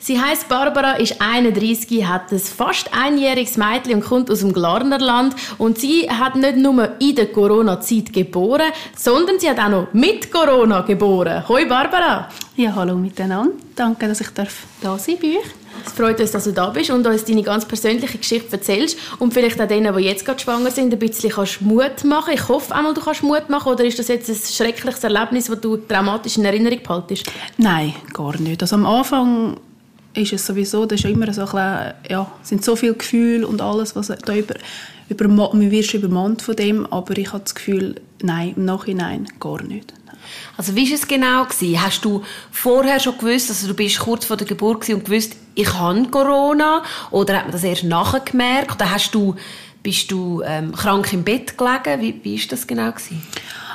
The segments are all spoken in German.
Sie heißt Barbara, ist 31, hat ein fast einjähriges Mädchen und kommt aus dem Glarnerland. Und sie hat nicht nur in der Corona-Zeit geboren, sondern sie hat auch noch mit Corona geboren. Hoi Barbara! Ja, hallo miteinander. Danke, dass ich da sein bei euch. Es freut uns, dass du da bist und uns deine ganz persönliche Geschichte erzählst und vielleicht auch denen, die jetzt gerade schwanger sind, ein bisschen kannst Mut machen. Ich hoffe einmal, du kannst Mut machen oder ist das jetzt ein schreckliches Erlebnis, das du traumatisch in Erinnerung behaltest? Nein, gar nicht. Also am Anfang ist es sowieso, das ist ja immer so ein ja, sind so viele Gefühle und alles, was da über, über man wird übermannt von dem, aber ich habe das Gefühl, nein, im Nachhinein gar nicht. Also wie war es genau? Gewesen? Hast du vorher schon gewusst, also du bist kurz vor der Geburt und gewusst, ich habe Corona? Oder hat man das erst nachher gemerkt? Oder hast du, bist du ähm, krank im Bett gelegen? Wie, ist das genau? Gewesen?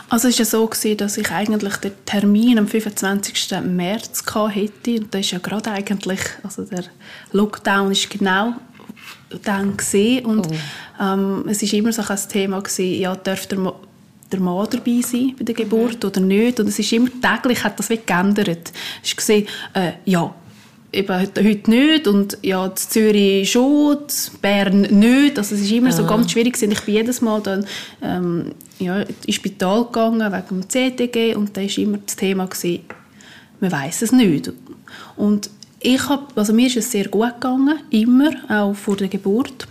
Also es war ja so, gewesen, dass ich eigentlich den Termin am 25. März hatte. Und das ist ja gerade eigentlich, also der Lockdown ist genau dann gesehen und oh. ähm, es ist immer so ein Thema gewesen, ja, darf der, der Mann dabei sein bei der Geburt mhm. oder nicht und es ist immer täglich hat das wie geändert. Es gesehen, äh, ja, eben heute nicht und ja, in Zürich schon, in Bern nicht. Also es ist immer Aha. so ganz schwierig Ich bin jedes Mal dann ähm, ja, ins Spital gegangen wegen dem CTG und da war immer das Thema, gewesen, man weiß es nicht. Und ich hab, also mir ist es sehr gut gegangen, immer, auch vor der Geburt.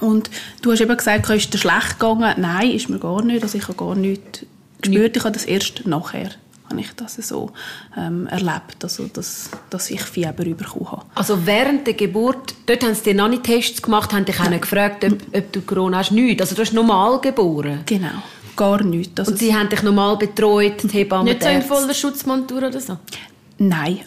Und du hast eben gesagt, ist dir schlecht gegangen? Nein, ist mir gar nicht. Also ich habe gar nichts gespürt. Ich habe das erst nachher habe ich das so ähm, erlebt, also dass, dass ich Fieber bekommen habe. Also während der Geburt, dort haben sie dir noch nicht Tests gemacht, haben dich auch nicht gefragt, ob, ob du Corona hast? Nicht. Also du hast normal geboren? Genau, gar nichts. Also Und sie haben dich normal betreut, die Hebamme, Nicht so in voller Schutzmontur oder so? Nein,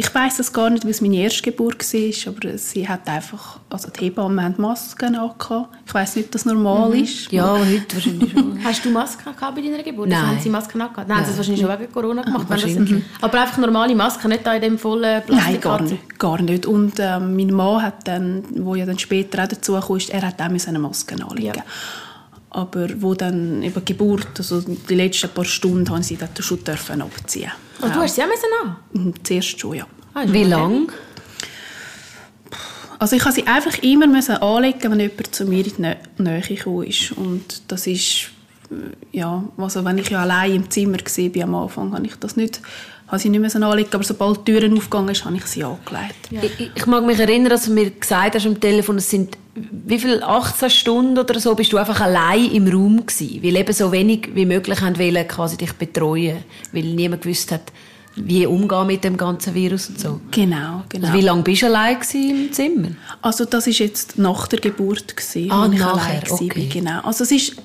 ich weiß das gar nicht, weil es meine erste Geburt war, aber sie hat einfach, also die Hebammen haben Masken angehabt. Ich weiß nicht, ob das normal mhm. ist. Ja, heute wahrscheinlich schon. Hast du Masken gehabt bei deiner Geburt? Nein. haben sie Masken angehabt? Nein, Nein. das wahrscheinlich schon wegen Corona gemacht. Ah, das, aber einfach normale Masken, nicht da in dem vollen Plastik. Nein, gar nicht. Gar nicht. Und ähm, mein Mann hat dann, wo ja dann später auch dazu kam, er hat auch eine Maske anlegen. Ja. Aber wo dann über Geburt, also die letzten paar Stunden, haben sie das schon dürfen abziehen. Und oh, du hast sie auch an? Mhm, zuerst schon, ja. Ah, Wie lange? Also ich musste sie einfach immer anlegen, wenn jemand zu mir in die Nähe gekommen ist. Und das ist, äh, ja, also wenn ich ja allein im Zimmer war am Anfang, habe ich das nicht habe sie nicht mehr anlegen, aber sobald die Türen aufgegangen sind, habe ich sie angelegt. Ja. Ich, ich, mag mich erinnern, dass du mir gesagt hast am Telefon, es sind wie viel 18 Stunden oder so bist du einfach allein im Raum gewesen, weil eben so wenig wie möglich haben wollen, quasi dich betreuen, weil niemand gewusst hat, wie umgehen mit dem ganzen Virus und so. Genau, genau. Also wie lange bist du allein im Zimmer? Also das ist jetzt nach der Geburt gewesen, ah, ich allein okay. Genau. Also es ist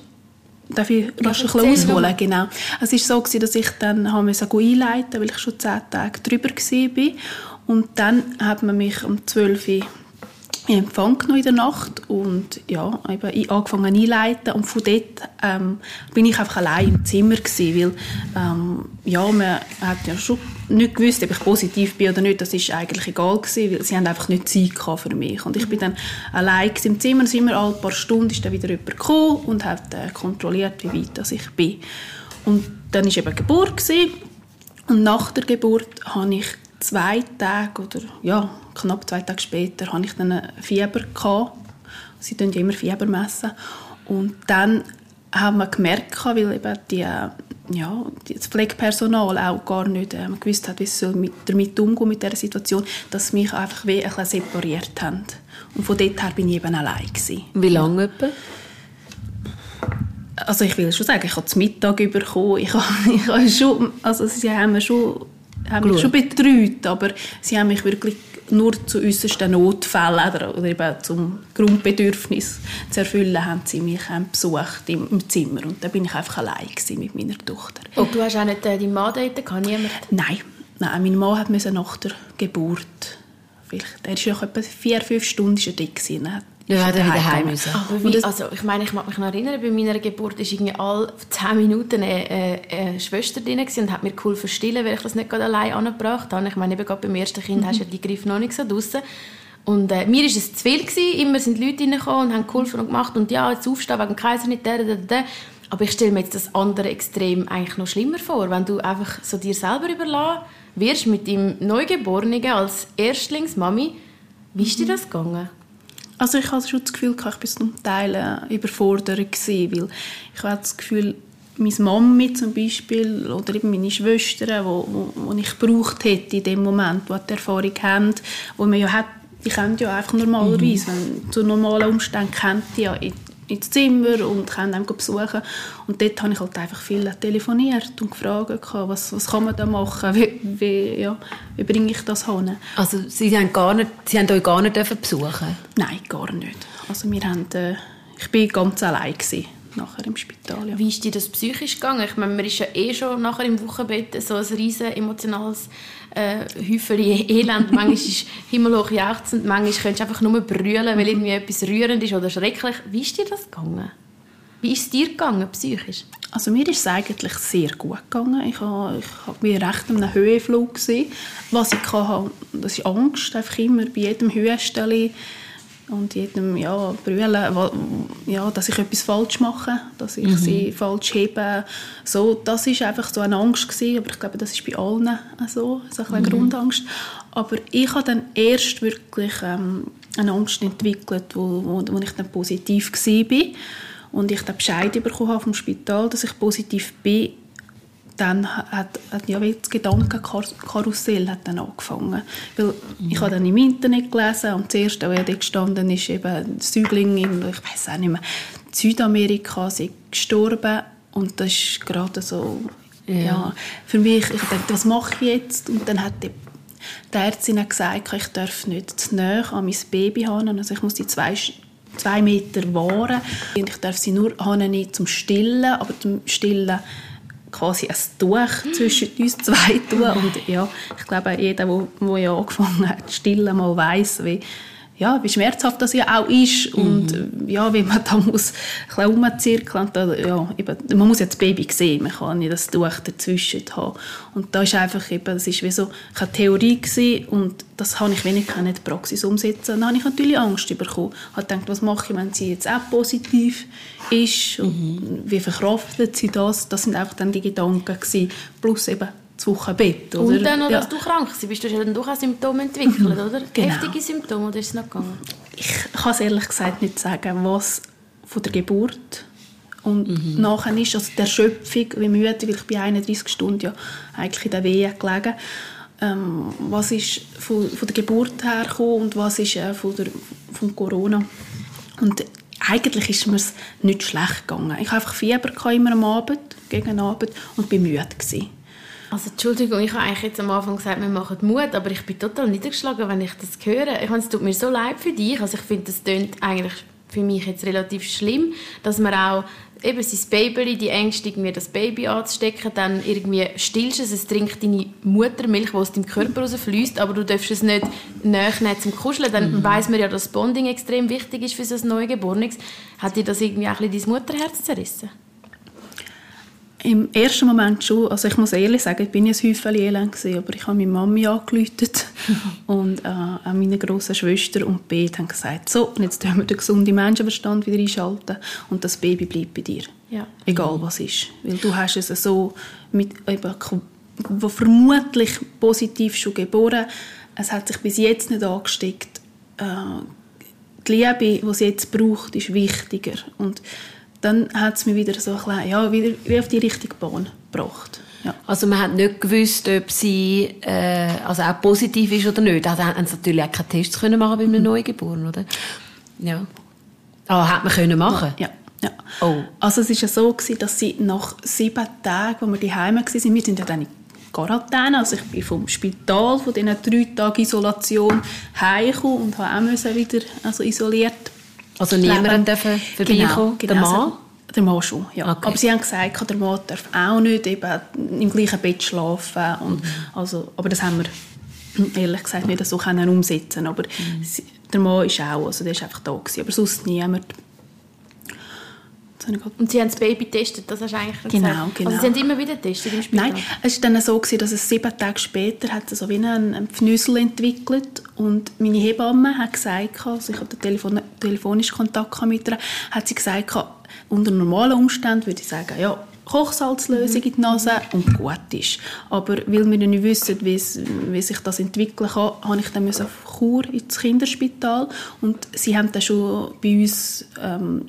Darf ich rasch ein bisschen ausholen? Genau. Es war so, gewesen, dass ich dann einleiten musste, weil ich schon zehn Tage drüber war. Und dann hat man mich um 12 Uhr in Empfang genommen in der Nacht und ja, eben angefangen einleiten und von dort ähm, bin ich einfach allein im Zimmer gewesen, weil ähm, ja, man hat ja schon nicht gewusst, ob ich positiv bin oder nicht, das ist eigentlich egal gewesen, weil sie haben einfach nicht Zeit für mich und ich bin dann allein im Zimmer, und immer alle paar Stunden ist dann wieder jemand gekommen und hat äh, kontrolliert, wie weit das ich bin. Und dann war eben Geburt gewesen. und nach der Geburt habe ich zwei Tage oder ja, knapp zwei Tage später hatte ich dann ein Fieber. Gehabt. Sie messen ja immer Fieber. Messen. Und dann haben wir gemerkt, weil eben die, ja, das Pflegepersonal auch gar nicht äh, gewusst hat, wie sie mit, damit umgehen mit dieser Situation, dass sie mich einfach wie ein bisschen separiert haben. Und von dort her bin ich eben allein. Gewesen. Wie lange etwa? Also ich will schon sagen, ich habe zum Mittag bekommen. Ich habe, ich habe schon, also sie haben mir schon haben mich schon betreut, aber sie haben mich wirklich nur zu äußersten Notfällen oder, oder eben zum Grundbedürfnis zu erfüllen, haben sie mich ähm, besucht im, im, Zimmer und da bin ich einfach allein mit meiner Tochter. Und du hast auch nicht äh, deinen Mann dort gehabt, niemand? Nein, nein, mein Mann hat nach der Geburt, vielleicht, er ist ja etwa vier, fünf Stunden dort gewesen, Ja, dann wieder heim müssen. Also, ich meine, ich mag mich noch erinnern, bei meiner Geburt war irgendwie alle 10 Minuten eine, eine, eine Schwester drin und hat mir cool verstillen, weil ich das nicht gerade allein angebracht habe. Ich meine, eben gerade beim ersten Kind mhm. hast du ja die Griff noch nicht so draussen. Und äh, mir war es zu viel. Gewesen. Immer sind Leute reingekommen und haben geholfen und gemacht. Und ja, jetzt aufstehen wegen dem Kaiser nicht, der, der, der. Aber ich stelle mir jetzt das andere Extrem eigentlich noch schlimmer vor, wenn du einfach so dir selber überlassen wirst mit deinem Neugeborenen als Erstlingsmami. Wie ist dir das gegangen? Also ich hatte schon das Gefühl, ich war zum Teil überfordert, weil ich hatte das Gefühl, meine Mami zum Beispiel oder eben meine Schwestern, wo, wo, wo ich gebraucht hätte in dem Moment, wo die Erfahrung haben, wo man ja hat, die kennen ja einfach normalerweise, mhm. wenn zu normalen Umständen kennt die ja ins Zimmer und können einem besuchen. Und dort habe ich halt einfach viel telefoniert und gefragt, was, was kann man da machen, wie, wie, ja, wie bringe ich das hin. Also Sie haben, gar nicht, Sie haben euch gar nicht besuchen Nein, gar nicht. Also wir haben, äh, ich war ganz allein gewesen nachher im Spital. Ja. Wie ist dir das psychisch gegangen? Ich meine, man ist ja eh schon nachher im Wochenbett so ein riesen emotionales äh, Häufchen Elend. manchmal ist himmelhoch jauchzend, manchmal könntest du einfach nur brüllen, weil irgendwie etwas rührend ist oder schrecklich. Wie ist dir das gegangen? Wie ist es dir gegangen, psychisch? Also mir ist es eigentlich sehr gut gegangen. Ich war ich recht einem Höhenflug. Gewesen. Was ich hatte, das ist Angst, einfach immer bei jedem Höhenstelle und jedem ja, brüllen, ja, dass ich etwas falsch mache, dass ich mhm. sie falsch hebe. So, das ist einfach so eine Angst gewesen, aber ich glaube, das ist bei allen so, so eine mhm. Grundangst. Aber ich habe dann erst wirklich ähm, eine Angst entwickelt, wo, wo, wo ich dann positiv war und ich den Bescheid bekommen habe vom Spital, dass ich positiv bin dann hat, hat ja das Gedankenkarussell hat dann angefangen. Weil ich habe dann im Internet gelesen und das erste, was dort gestanden ist, eben Säugling in, ich weiß auch nicht mehr, Südamerika, sie gestorben und das ist gerade so, ja. ja, für mich, ich dachte, was mache ich jetzt? Und dann hat die, die Ärztin gesagt, ich darf nicht zu nahe an mein Baby haben, also ich muss die zwei zwei Meter wahren. Und ich darf sie nur haben, zum Stillen, aber zum Stillen quasi ein Tuch zwischen uns zwei tun. Und ja, ich glaube, jeder, der ja angefangen hat stillen, mal weiss, wie ja, wie schmerzhaft das ja auch ist und mhm. ja, wie man da muss ein bisschen rumzirkeln. Da, ja, eben, man muss ja das Baby sehen, man kann nicht das Tuch dazwischen haben. Und da ist einfach eben, das ist wie so eine Theorie gewesen und das habe ich wenig in der Praxis umsetzen. Und dann habe ich natürlich Angst bekommen, ich habe gedacht, was mache ich, wenn sie jetzt auch positiv ist? Und mhm. wie verkraftet sie das, das sind einfach dann die Gedanken gewesen, plus eben das Wochenbett. Oder? Und dann noch, ja. dass du krank warst, bist du dann doch auch Symptome entwickelt, mhm. oder? Genau. Heftige Symptome, oder ist es noch gegangen? Ich kann es ehrlich gesagt nicht sagen, was von der Geburt und mhm. nachher ist, also der Schöpfung, wie müde, weil ich bei 31 Stunden ja eigentlich in der Wehe gelegen ähm, was ist von, von, der Geburt her gekommen und was ist äh, von, der, von Corona. Und eigentlich ist mir nicht schlecht gegangen. Ich hatte einfach Fieber immer am Abend, gegen Abend und war müde. Gewesen. Also Entschuldigung, ich habe eigentlich jetzt am Anfang gesagt, wir machen Mut, aber ich bin total niedergeschlagen, wenn ich das höre. Ich meine, es tut mir so leid für dich. Also ich finde, das klingt eigentlich für mich jetzt relativ schlimm, dass man auch eben sein Baby, die Ängste, irgendwie das Baby anzustecken, dann irgendwie stillst es, es trinkt deine Muttermilch, die aus deinem Körper rausfließt, aber du darfst es nicht näher nehmen zum Kuscheln, dann mhm. weiß man ja, dass Bonding extrem wichtig ist für so ein Neugeborenes. Hat dir das irgendwie auch ein bisschen dein Mutterherz zerrissen? Im ersten Moment schon. Also ich muss ehrlich sagen, ich bin ein Häufchen elend gewesen, aber ich habe meine Mami angerufen und äh, auch meine große Schwester und Beth haben gesagt, so, und jetzt tun wir den gesunden Menschenverstand wieder einschalten und das Baby bleibt bei dir. Ja. Egal was ist. Weil du hast es so mit, eben, wo vermutlich positiv schon geboren, es hat sich bis jetzt nicht angesteckt. Äh, die Liebe, die es jetzt braucht, ist wichtiger. Und dann hat es mich wieder so ein bisschen, ja, wieder, wieder auf die richtige Bahn gebracht. Ja. Also man hat nicht gewusst, ob sie äh, also auch positiv ist oder nicht. Also haben sie natürlich auch keine Tests können machen bei einem mhm. Neugeborenen, oder? Ja. Ah, hat man können machen? Ja. ja. Oh. Also es war ja so, gewesen, dass sie nach sieben Tagen, wo wir daheim waren, wir sind ja dann in Quarantäne, also ich bin vom Spital, von diesen drei Tagen Isolation heimgekommen und habe auch wieder also isoliert also niemand dürfen vorbeikommen? Genau, genau. Der Mann? Der Mann schon, ja. Okay. Aber sie haben gesagt, der Mann darf auch nicht eben im gleichen Bett schlafen. Und mhm. also, aber das haben wir ehrlich gesagt nicht so können umsetzen Aber mhm. der Mann ist auch, also der ist einfach da gewesen, aber sonst niemand. Und Sie haben das Baby getestet, das hast du eigentlich genau, gesagt. Genau, Also Sie haben immer wieder getestet im Spital? Nein, es war dann so, gewesen, dass es sieben Tage später hat so wie einen, Pfnüssel entwickelt und meine Hebamme hat gesagt, also ich hatte Telefon telefonisch Kontakt mit ihr, hat sie gesagt, unter normalen Umständen würde ich sagen, ja, Kochsalzlösung in die Nase und gut ist. Aber weil wir nicht wissen, wie, wie sich das entwickeln kann, habe ich dann auf Chur ins Kinderspital und sie haben dann schon bei uns ähm,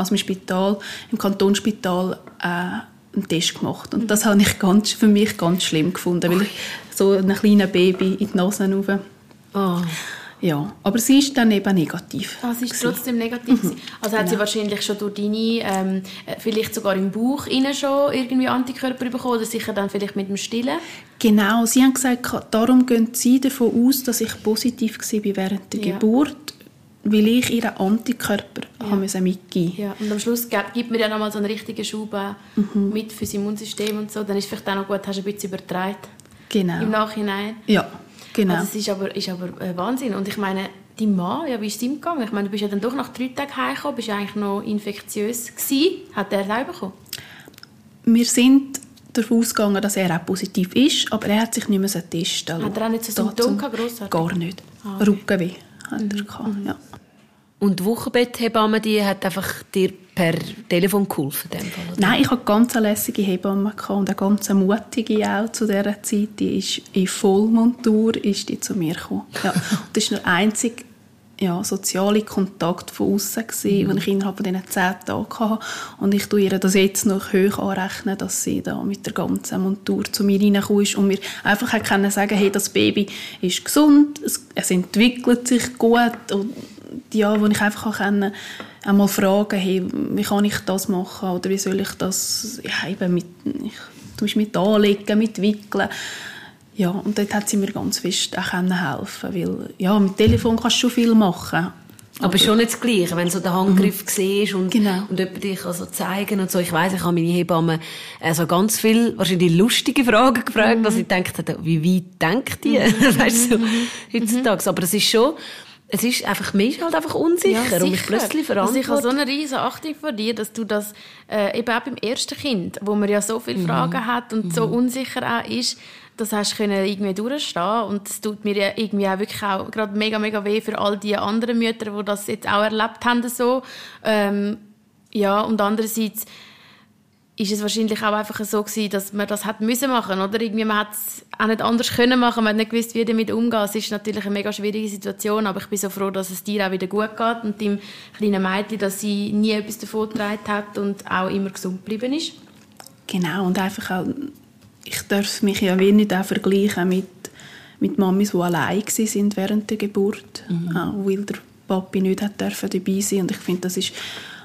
also im Spital, im Kantonsspital äh, einen Test gemacht. Und das habe ich ganz, für mich ganz schlimm gefunden, weil ich so ein kleines Baby in die Nase rauf. Oh. Ja, aber sie ist dann eben negativ. Ah, sie ist trotzdem negativ. Mhm. Also hat genau. sie wahrscheinlich schon durch deine, ähm, vielleicht sogar im Bauch innen schon irgendwie Antikörper bekommen oder sicher dann vielleicht mit dem Stillen? Genau, sie haben gesagt, darum gehen sie davon aus, dass ich positiv war während der ja. Geburt weil ich ihren Antikörper ja. haben mitgeben ja. Und am Schluss gibt mir ja nochmal so einen richtigen Schub mhm. mit für das Immunsystem und so. Dann ist es vielleicht auch noch gut, hast du ein bisschen übertragen. Genau. Im Nachhinein. Ja, genau. Also es ist aber, ist aber äh, Wahnsinn. Und ich meine, dein Mann, ja, wie ist es ihm gegangen? Ich meine, du bist ja dann doch nach drei Tagen heimgekommen, bist ja eigentlich noch infektiös gewesen. Hat er es bekommen? Wir sind davon ausgegangen, dass er auch positiv ist, aber er hat sich nicht mehr testen lassen. Hat er auch nicht so Symptome gehabt, Gar nicht. Ah, okay. Rückenweh hat er gehabt, ja. Und die Wochenbetthebamme, die hat einfach dir per Telefon geholfen? Dem Fall, Nein, ich hatte ganz eine lässige Hebamme und eine ganz mutige auch zu dieser Zeit. Die ist in Vollmontur ist die zu mir gekommen. Ja. Und das war der einzige ja, soziale Kontakt von außen mhm. den ich innerhalb von diesen zehn Tagen hatte. Und ich tue ihr das jetzt noch hoch anrechnen, dass sie da mit der ganzen Montur zu mir reingekommen ist und mir einfach können sagen, hey, das Baby ist gesund, es, es entwickelt sich gut und ja, wo ich einfach kann, einmal fragen, hey, wie kann ich das machen oder wie soll ich das ja, eben mit, ich, zum Beispiel mit anlegen, mit wickeln. Ja, und dort hat sie mir ganz fest auch helfen weil ja, mit Telefon kannst du schon viel machen. Aber, aber schon nicht das Gleiche, wenn so der Handgriff mhm. siehst und, genau. und jemand dich also zeigen und so. Ich weiß, ich habe meine Hebamme also ganz viele, wahrscheinlich lustige Fragen gefragt, mhm. dass ich dachte, wie weit denkt die? Mhm. weißt du, so, mhm. heutzutage. Aber es ist schon, es ist einfach, man ist halt einfach unsicher ja, und mich plötzlich verantwortet. Also ich habe so eine riesige Achtung vor dir, dass du das äh, eben auch beim ersten Kind, wo man ja so viele mhm. Fragen hat und mhm. so unsicher auch ist, das hast du irgendwie durchstehen und es tut mir ja irgendwie auch wirklich auch gerade mega, mega weh für all die anderen Mütter, die das jetzt auch erlebt haben so. Ähm, ja, und andererseits ist es wahrscheinlich auch einfach so gewesen, dass man das hat müssen machen oder? Irgendwie man hat es auch nicht anders können machen man hat nicht gewusst wie damit umgehen. Es ist natürlich eine mega schwierige Situation aber ich bin so froh dass es dir auch wieder gut geht und dem kleinen Mädchen dass sie nie etwas davon getragen hat und auch immer gesund geblieben ist. Genau und einfach auch ich darf mich ja wie nicht auch vergleichen mit mit Mamis die allein sind während der Geburt. Mhm. weil der Papi nicht hat dürfen dabei sein. Und ich finde das ist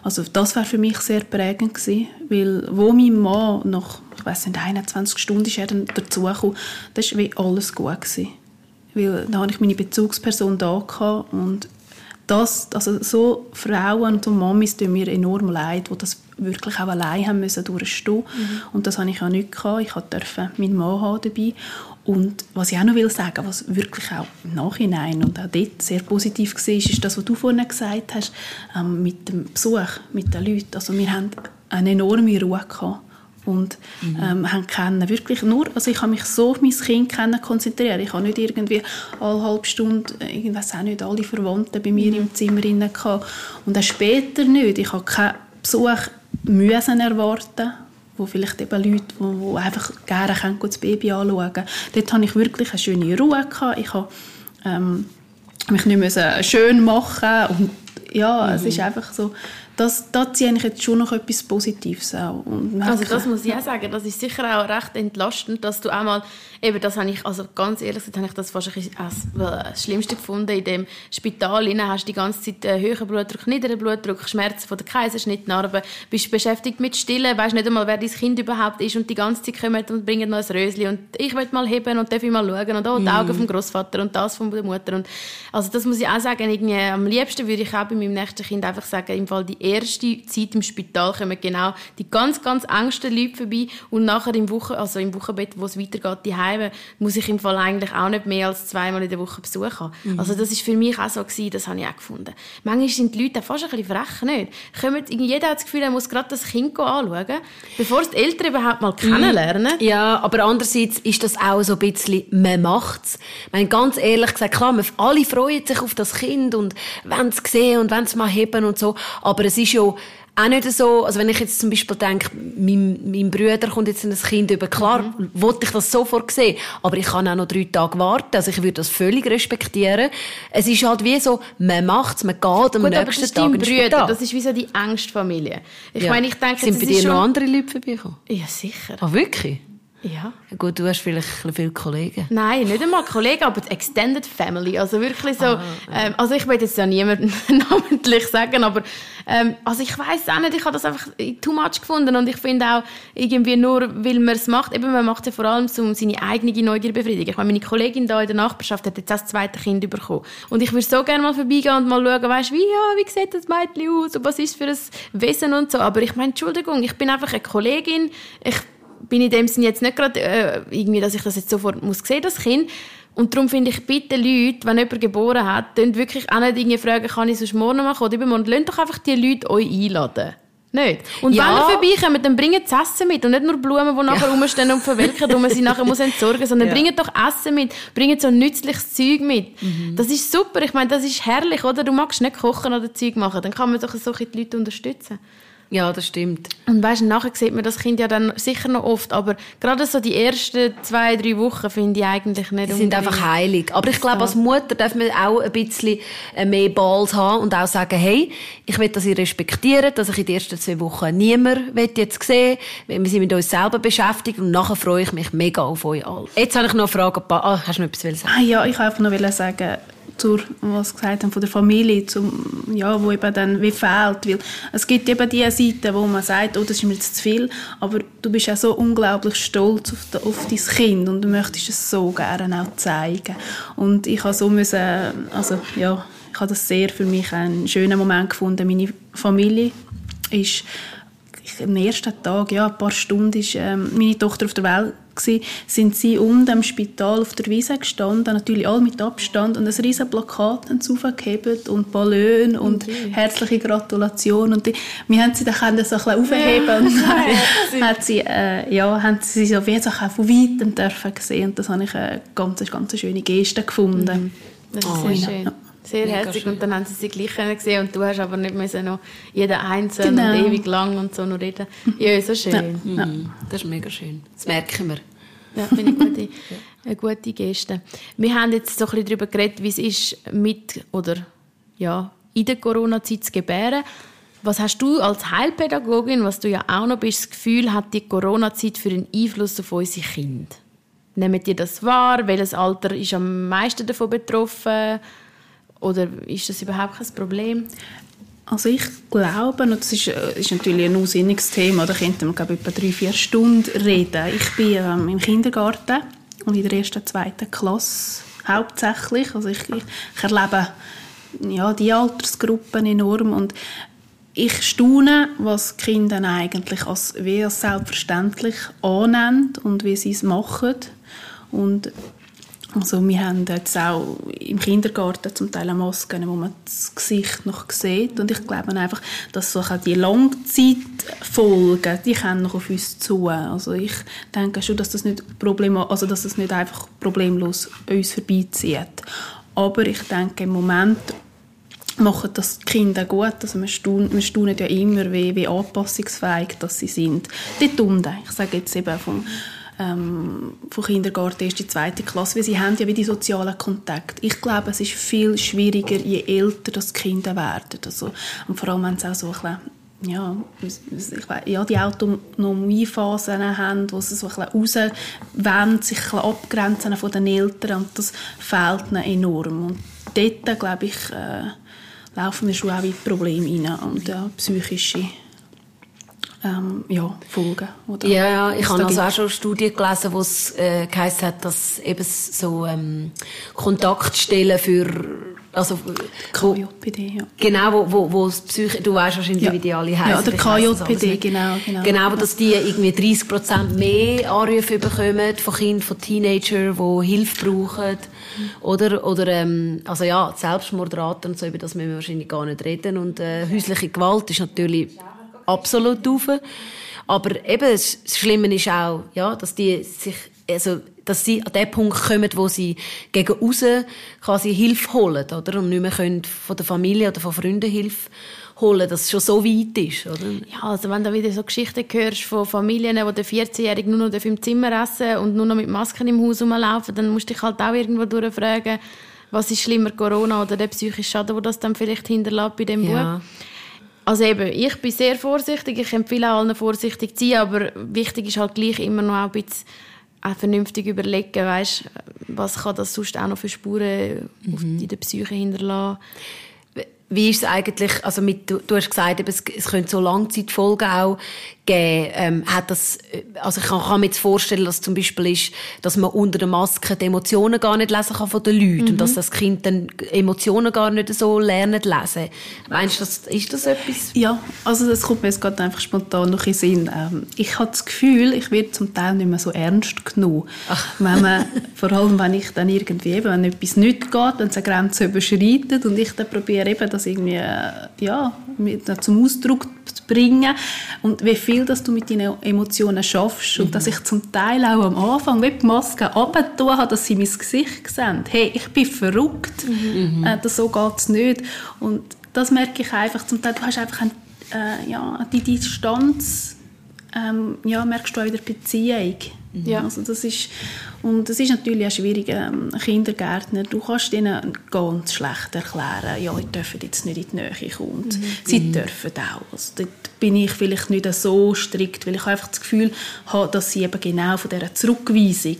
also das war für mich sehr prägend gewesen, weil wo mein Mann nach, ich weiß nicht, 21 Stunden ist er dann dazugekommen, das war wie alles gut gewesen. Weil da hatte ich meine Bezugsperson da gehabt und das, also so Frauen und Mamis tun mir enorm leid, die das wirklich auch allein haben müssen durchstehen. Mhm. Und das habe ich auch nicht gehabt. Ich durfte meinen Mann haben dabei. Und was ich auch noch will sagen, was wirklich auch im Nachhinein und auch dort sehr positiv war, ist das, was du vorhin gesagt hast, ähm, mit dem Besuch, mit den Leuten. Also wir haben eine enorme Ruhe gehabt und mhm. ähm, haben können wirklich nur, also ich habe mich so auf mein Kind können konzentrieren. Ich habe nicht irgendwie alle halbe Stunde, irgendwas auch nicht alle Verwandten bei mir mhm. im Zimmer gehabt. und auch später nicht. Ich habe keinen Besuch müssen erwarten wo vielleicht eben Leute, die, die einfach gerne können, das Baby anschauen können. Dort hatte ich wirklich eine schöne Ruhe. Gehabt. Ich habe ähm, mich nicht schön machen und ja, mhm. es ist einfach so, das, da ziehe ich jetzt schon noch etwas Positives auch. also das muss ich auch sagen, das ist sicher auch recht entlastend, dass du einmal, eben das habe ich, also ganz ehrlich gesagt, habe ich das fast ein das Schlimmste gefunden, in dem Spital innen hast du die ganze Zeit äh, höheren Blutdruck, niederen Blutdruck, Schmerzen von der Kaiserschnittnarbe, bist beschäftigt mit Stillen, weißt nicht einmal, wer dein Kind überhaupt ist und die ganze Zeit kommen und bringen noch ein Rösli und ich will mal heben und darf ich mal schauen und oh, die mm. Augen vom Großvater und das von der Mutter und also das muss ich auch sagen, irgendwie, am liebsten würde ich auch bei meinem nächsten Kind einfach sagen, im Fall die erste Zeit im Spital kommen genau die ganz, ganz engsten Leute vorbei und nachher im, Woche, also im Wochenbett, wo es weitergeht, die Heime, muss ich im Fall eigentlich auch nicht mehr als zweimal in der Woche Besuch haben. Mhm. Also das ist für mich auch so gewesen, das habe ich auch gefunden. Manchmal sind die Leute fast ein bisschen frech, nicht? Kommen, jeder hat das Gefühl, er muss gerade das Kind anschauen, bevor es die Eltern überhaupt mal kennenlernen. Ja, aber andererseits ist das auch so ein bisschen, man macht's. Ich meine, ganz ehrlich gesagt, klar, alle freuen sich auf das Kind und wollen es sehen und wollen es mal heben und so. Aber es ist ja auch nicht so, also wenn ich jetzt zum Beispiel denke, mein, mein Bruder kommt jetzt ein Kind über, klar, mhm. wollte ich das sofort sehen, aber ich kann auch noch drei Tage warten, also ich würde das völlig respektieren. Es ist halt wie so, man macht's, man geht am Gut, nächsten das Tag in Brüder, das ist wie so die Ängstfamilie. Ich ja. meine, ich denke, Sind bei dir noch andere Leute vorbeigekommen? Ja, sicher. Ah, wirklich? Ja. Gut, du hast vielleicht viele Kollegen. Nein, nicht einmal Kollegen, aber die Extended Family. Also wirklich so. Ah, ja. ähm, also ich will jetzt ja niemandem namentlich sagen, aber ähm, also ich weiß auch nicht. Ich habe das einfach too much gefunden und ich finde auch irgendwie nur, weil man es macht. Eben man macht es ja vor allem um seine eigene Neugier befriedigen. Ich meine, meine Kollegin da in der Nachbarschaft hat jetzt das zweite Kind bekommen und ich würde so gerne mal vorbeigehen und mal schauen, weißt wie ja, wie sieht das Mädchen aus und was ist für ein Wesen und so. Aber ich meine, Entschuldigung, ich bin einfach eine Kollegin. Ich bin in dem Sinne jetzt nicht gerade äh, irgendwie, dass ich das jetzt sofort muss sehen, das Kind. Und darum finde ich, bitte Leute, wenn jemand geboren hat, dann wirklich auch nicht irgendwie fragen, kann ich sonst morgen machen oder übermorgen. Lasst doch einfach die Leute euch einladen. Nicht? Und ja. wenn ihr vorbeikommt, dann bringt das Essen mit. Und nicht nur Blumen, die nachher ja. rumstehen und verwelken, die man sie nachher muss entsorgen muss, sondern ja. bringt doch Essen mit. Bringt so nützliches Zeug mit. Mhm. Das ist super. Ich meine, das ist herrlich, oder? Du magst nicht kochen oder Zeug machen. Dann kann man doch solche Leute unterstützen. Ja, das stimmt. Und weißt, nachher sieht man das Kind ja dann sicher noch oft, aber gerade so die ersten zwei, drei Wochen finde ich eigentlich nicht Die sind einfach heilig. Aber ich glaube, als Mutter darf man auch ein bisschen äh, mehr Balls haben und auch sagen, hey, ich will, dass ihr respektiert, dass ich in den ersten zwei Wochen niemand jetzt sehen Wir sind mit uns selber beschäftigt und nachher freue ich mich mega auf euch alle. Jetzt habe ich noch eine Frage. Ah, hast du noch etwas sagen? Ah, ja, ich wollte einfach noch sagen, zur, was gesagt haben, von der Familie, zum, ja, wo eben dann wie fehlt. Weil es gibt eben diese Seite, wo man sagt, oh, das ist mir jetzt zu viel, aber du bist ja so unglaublich stolz auf, de, auf dein Kind und du möchtest es so gerne auch zeigen. Und ich habe so müssen, also ja, ich habe das sehr für mich einen schönen Moment gefunden. Meine Familie ist am ersten Tag, ja, ein paar Stunden, ist ähm, meine Tochter auf der Welt gewesen, sind sie um dem Spital auf der Wiese gestanden, natürlich alle mit Abstand und ein riesen Plakat aufgehebt und Ballon und okay. herzliche Gratulation und die, wir haben sie dann können so ein bisschen aufheben ja. und dann hat sie, äh, ja, haben sie so wie so von weitem dürfen sehen und das habe ich eine ganz, ganz schöne Geste gefunden. Mhm. Das ist oh, sehr schön. Ja. Sehr herzig. Und dann haben sie sie gleich gesehen und du hast aber nicht mehr noch jeden einzelnen genau. und ewig lang und so noch reden. Ja, so schön. Ja. Mhm. Das ist mega schön. Das merken wir. Ja, finde ich gute, eine gute Geste. Wir haben jetzt so ein bisschen darüber geredet, wie es ist, mit oder ja, in der Corona-Zeit zu gebären. Was hast du als Heilpädagogin, was du ja auch noch bist, das Gefühl, hat die Corona-Zeit für einen Einfluss auf unsere Kinder? Nehmt ihr das wahr? Welches Alter ist am meisten davon betroffen? Oder ist das überhaupt kein Problem? Also ich glaube, und das ist, äh, ist natürlich ein unsinniges Thema, da könnte man glaube ich, etwa drei, vier Stunden reden. Ich bin ähm, im Kindergarten und in der ersten, zweiten Klasse hauptsächlich. Also ich, ich, erlebe ja, die Altersgruppen enorm und ich staune, was die Kinder eigentlich als, wie als selbstverständlich annehmen und wie sie es machen. Und also wir haben jetzt auch im Kindergarten zum Teil Masken, wo man das Gesicht noch sieht. Und ich glaube einfach, dass so die Langzeitfolgen, die kommen noch auf uns zu. Also ich denke schon, dass das nicht, Problem, also dass das nicht einfach problemlos an uns vorbeizieht. Aber ich denke, im Moment machen das die Kinder gut. Also wir staunen ja immer, wie, wie anpassungsfähig dass sie sind. Dort unten, ich sage jetzt eben vom ähm, von Kindergarten, erste, zweite Klasse, weil sie haben ja wie die sozialen Kontakte. Ich glaube, es ist viel schwieriger, je älter das Kinder werden. Also, und vor allem, wenn sie auch so ein bisschen ja, ich weiß, ja, die Autonomiephasen haben, wo sie so ein bisschen rauswenden, sich ein bisschen abgrenzen von den Eltern und das fehlt ihnen enorm. Und dort, glaube ich, äh, laufen wir schon auch in Probleme rein und ja, psychische ähm, ja, Folgen. Oder ja, ja, ich habe also auch schon Studien gelesen, wo es äh, geheißen hat, dass eben so ähm, Kontaktstellen für Also, KJPD, ja. Genau, wo, wo, wo das Psyche, du weißt wahrscheinlich, ja. wie die alle heißen. Ja, der KJPD, genau, genau. Genau, wo dass die irgendwie 30% mehr Anrufe bekommen von Kindern, von Teenagern, die Hilfe brauchen. Mhm. Oder, oder ähm, also ja, Selbstmordraten und so, über das müssen wir wahrscheinlich gar nicht reden. Und äh, häusliche Gewalt ist natürlich absolut auf. Aber eben, das Schlimme ist auch, ja, dass die sich, also, dass sie an den Punkt kommen, wo sie gegen außen quasi Hilfe holen, oder? Und nicht mehr können von der Familie oder von Freunden Hilfe holen, dass es schon so weit ist, oder? Ja, also wenn du wieder so Geschichten hörst von Familien, wo der 14-Jährige nur noch im Zimmer essen und nur noch mit Masken im Haus rumlaufen, dann musst du dich halt auch irgendwo durchfragen, was ist schlimmer, Corona oder der psychische Schaden, wo das dann vielleicht hinterlässt bei dem ja. Buch. Also eben, ich bin sehr vorsichtig, ich empfehle allen vorsichtig zu sein, aber wichtig ist halt gleich immer noch auch ein bisschen auch vernünftig überlegen, weißt, was kann das sonst auch noch für Spuren mhm. in der Psyche hinterlassen. Wie ist es eigentlich, also mit, du, du hast gesagt, es, es könnte so Langzeitfolgen auch geben. Ähm, hat das, also ich kann, kann, mir jetzt vorstellen, dass zum Beispiel ist, dass man unter der Maske die Emotionen gar nicht lesen kann von den Leuten mhm. und dass das Kind dann Emotionen gar nicht so lernen lesen. Meinst du, das, ist das etwas? Ja, also das kommt mir jetzt gerade einfach spontan noch in den Sinn. Ähm, ich habe das Gefühl, ich werde zum Teil nicht mehr so ernst genommen. Ach. Wenn man, vor allem wenn ich dann irgendwie, wenn etwas nicht geht, wenn es eine Grenze überschreitet und ich dann probiere eben das irgendwie äh, ja, zum Ausdruck bringen und wie viel dass du mit deinen Emotionen schaffst mhm. und dass ich zum Teil auch am Anfang die Maske runtergetan habe, dass sie mein Gesicht sehen. Hey, ich bin verrückt, mhm. äh, das, so geht es nicht. Und das merke ich einfach zum Teil, du hast einfach ein, äh, ja, die Distanz ähm, ja, merkst du auch in der Beziehung. Mhm. Ja, also das ist, und das ist natürlich auch schwierig. Ähm, Kindergärtner, du kannst ihnen ganz schlecht erklären, ja, sie dürfen jetzt nicht in die Nähe kommen. Mhm. Sie mhm. dürfen auch. Also dort bin ich vielleicht nicht so strikt, weil ich einfach das Gefühl habe, dass sie eben genau von dieser Zurückweisung,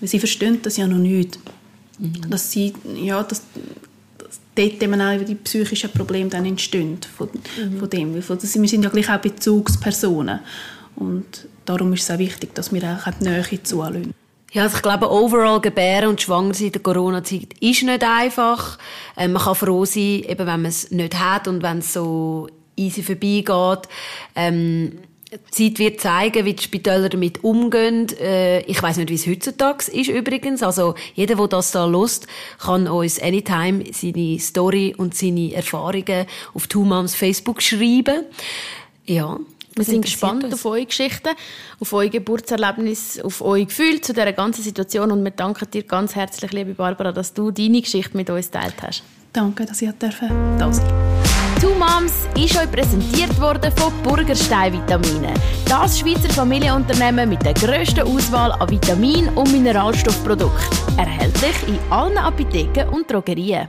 weil sie verstehen das ja noch nicht, mhm. dass sie, ja, dass, dort eben auch die psychischen Probleme dann entstehen von, mhm. von dem. wir sind ja gleich auch Bezugspersonen. Und darum ist es auch wichtig, dass wir auch die Nähe zulassen. Ja, also ich glaube, overall gebären und schwanger sein in der Corona-Zeit ist nicht einfach. Ähm, man kann froh sein, eben wenn man es nicht hat und wenn es so easy vorbeigeht. Ähm, die Zeit wird zeigen, wie die Spitäler damit umgehen. Äh, ich weiß nicht, wie es heutzutage ist übrigens. Also jeder, der das da lust, kann uns anytime seine Story und seine Erfahrungen auf Two Moms Facebook schreiben. Ja, wir sind gespannt uns. auf eure Geschichten, auf euer Geburtserlebnis, auf euer Gefühl zu dieser ganzen Situation und wir danken dir ganz herzlich, liebe Barbara, dass du deine Geschichte mit uns teilt hast. Danke, dass ich da sein Two Moms ist euch präsentiert worden von Burgerstein Vitamine. Das Schweizer Familienunternehmen mit der grössten Auswahl an Vitamin- und Mineralstoffprodukten. Erhältlich in allen Apotheken und Drogerien.